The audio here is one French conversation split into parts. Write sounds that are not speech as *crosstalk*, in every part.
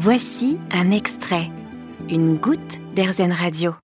Voici un extrait, une goutte d'Airzen Radio.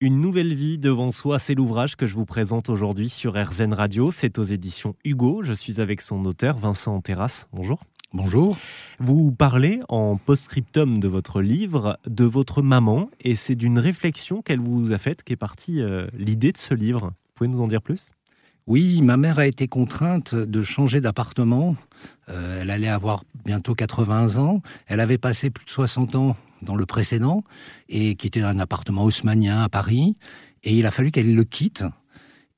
Une nouvelle vie devant soi, c'est l'ouvrage que je vous présente aujourd'hui sur RZN Radio. C'est aux éditions Hugo. Je suis avec son auteur, Vincent Terrasse. Bonjour. Bonjour. Vous parlez en post-scriptum de votre livre de votre maman et c'est d'une réflexion qu'elle vous a faite qu'est partie euh, l'idée de ce livre. Vous pouvez nous en dire plus? Oui, ma mère a été contrainte de changer d'appartement. Euh, elle allait avoir bientôt 80 ans. Elle avait passé plus de 60 ans dans le précédent, et qui était un appartement haussmanien à Paris. Et il a fallu qu'elle le quitte.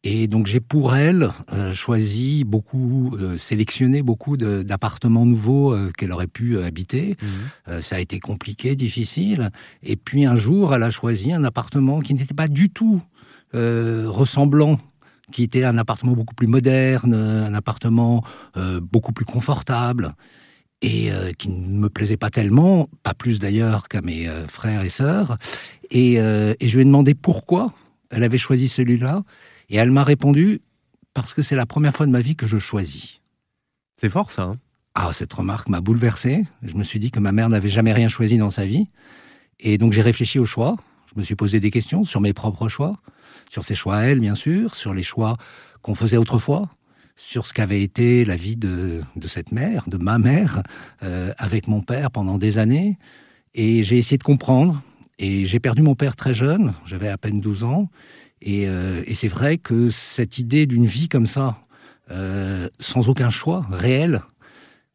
Et donc j'ai pour elle euh, choisi beaucoup, euh, sélectionné beaucoup d'appartements nouveaux euh, qu'elle aurait pu habiter. Mmh. ça a été compliqué, difficile. Et puis un jour, elle a choisi un appartement qui n'était pas du tout ressemblant qui était un appartement beaucoup plus moderne, un appartement beaucoup plus confortable et euh, qui ne me plaisait pas tellement, pas plus d'ailleurs qu'à mes euh, frères et sœurs. Et, euh, et, je lui ai demandé pourquoi elle avait choisi celui-là, et elle m'a répondu parce que c'est la première fois de ma vie que je choisis. C'est fort ça. Hein ah, cette remarque m'a bouleversé. Je me suis dit que ma mère n'avait jamais rien choisi dans sa vie, et donc j'ai réfléchi au choix. Je me suis posé des questions sur mes propres choix, sur ses choix à elle, bien sûr, sur les choix qu'on faisait autrefois, sur ce qu'avait été la vie de, cette mère, de ma mère, euh, avec mon père pendant des années. Et j'ai essayé de comprendre. Et j'ai perdu mon père très jeune, j'avais à peine 12 ans. Euh, et, c'est vrai que cette idée d'une vie comme ça, euh, sans aucun choix réel,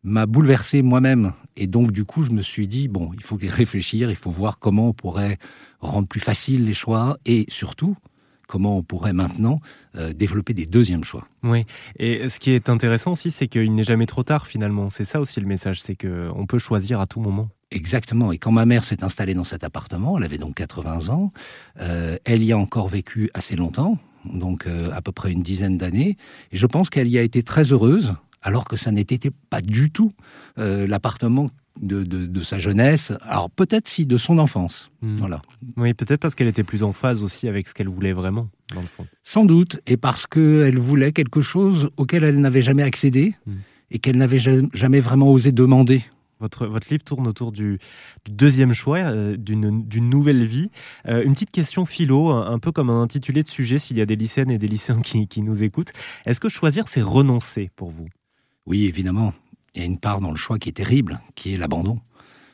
m'a bouleversé moi-même. Et donc, du coup, je me suis dit, bon, il faut réfléchir, il faut voir comment on pourrait rendre plus facile les choix et surtout comment on pourrait maintenant euh, développer des deuxièmes choix. Oui, et ce qui est intéressant aussi, c'est qu'il n'est jamais trop tard finalement. C'est ça aussi le message, c'est qu'on peut choisir à tout moment. Exactement. Et quand ma mère s'est installée dans cet appartement, elle avait donc 80 ans, euh, elle y a encore vécu assez longtemps, donc euh, à peu près une dizaine d'années, et je pense qu'elle y a été très heureuse, alors que ça n'était pas du tout l'appartement de, sa jeunesse, alors peut-être si de son enfance. Hmm. Voilà. Oui, peut-être parce qu'elle était plus en phase aussi avec ce qu'elle voulait vraiment, dans le fond. Sans doute, et parce qu'elle voulait quelque chose auquel elle n'avait jamais accédé hmm. et qu'elle n'avait jamais vraiment osé demander. Votre, votre livre tourne autour du, deuxième choix, euh, d'une nouvelle vie. Euh, une petite question philo, un, peu comme un intitulé de sujet s'il y a des lycéennes et des lycéens qui, qui nous écoutent. Est-ce que choisir, c'est renoncer pour vous? Oui, évidemment il y a une part dans le choix qui est terrible, qui est l'abandon.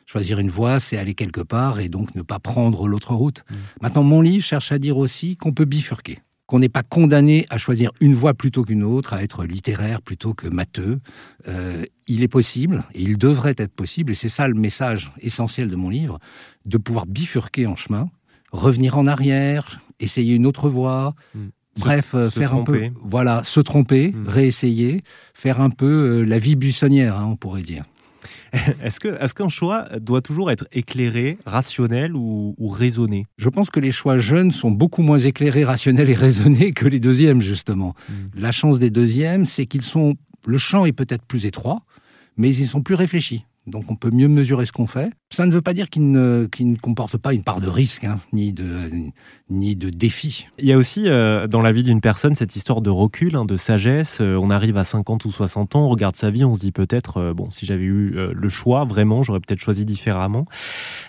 Choisir une voie, c'est aller quelque part et donc ne pas prendre l'autre route. Mmh. Maintenant, mon livre cherche à dire aussi qu'on peut bifurquer, qu'on n'est pas condamné à choisir une voie plutôt qu'une autre, à être littéraire plutôt que matheux. Euh, il est possible, et il devrait être possible, et c'est ça le message essentiel de mon livre, de pouvoir bifurquer en chemin, revenir en arrière, essayer une autre voie, mmh. Bref, euh, faire un peu, voilà, se tromper, mmh. réessayer, faire un peu euh, la vie buissonnière, hein, on pourrait dire. *laughs* Est-ce qu'un choix doit toujours être éclairé, rationnel ou, raisonné? Je pense que les choix jeunes sont beaucoup moins éclairés, rationnels et raisonnés que les deuxièmes justement. Hmm. La chance des deuxièmes, c'est qu'ils sont le champ est peut-être plus étroit, mais ils sont plus réfléchis donc on peut mieux mesurer ce qu'on fait. Ça ne veut pas dire qu'il ne, ne comporte pas une part de risque, hein, ni, de, ni de défi. Il y a aussi euh, dans la vie d'une personne cette histoire de recul, hein, de sagesse. Euh, on arrive à 50 ou 60 ans, on regarde sa vie, on se dit peut-être, euh, bon, si j'avais eu le choix, vraiment, j'aurais peut-être choisi différemment.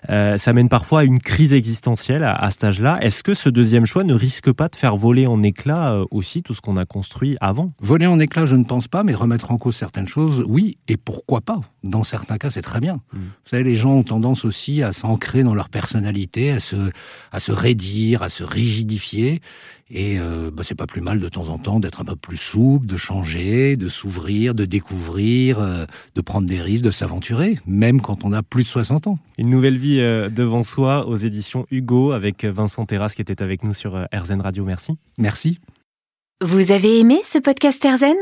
ça mène parfois à une crise existentielle à, à cet âge-là. Est-ce que ce deuxième choix ne risque pas de faire voler en éclats aussi tout ce qu'on a construit avant? Voler en éclats, je ne pense pas, mais remettre en cause certaines choses, oui, et pourquoi pas? Dans certains cas, c'est très bien. Mm. Vous savez, les gens ont tendance aussi à s'ancrer dans leur personnalité, à se, à se raidir, à se rigidifier. Et euh, bah, c'est pas plus mal de temps en temps d'être un peu plus souple, de changer, de s'ouvrir, de découvrir, euh, de prendre des risques, de s'aventurer, même quand on a plus de 60 ans. Une nouvelle vie euh, devant soi aux éditions Hugo avec Vincent Terrasse qui était avec nous sur RZN Radio. Merci. Merci. Vous avez aimé ce podcast RZN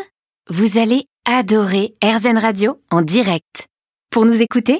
Vous allez adorer RZN Radio en direct. Pour nous écouter,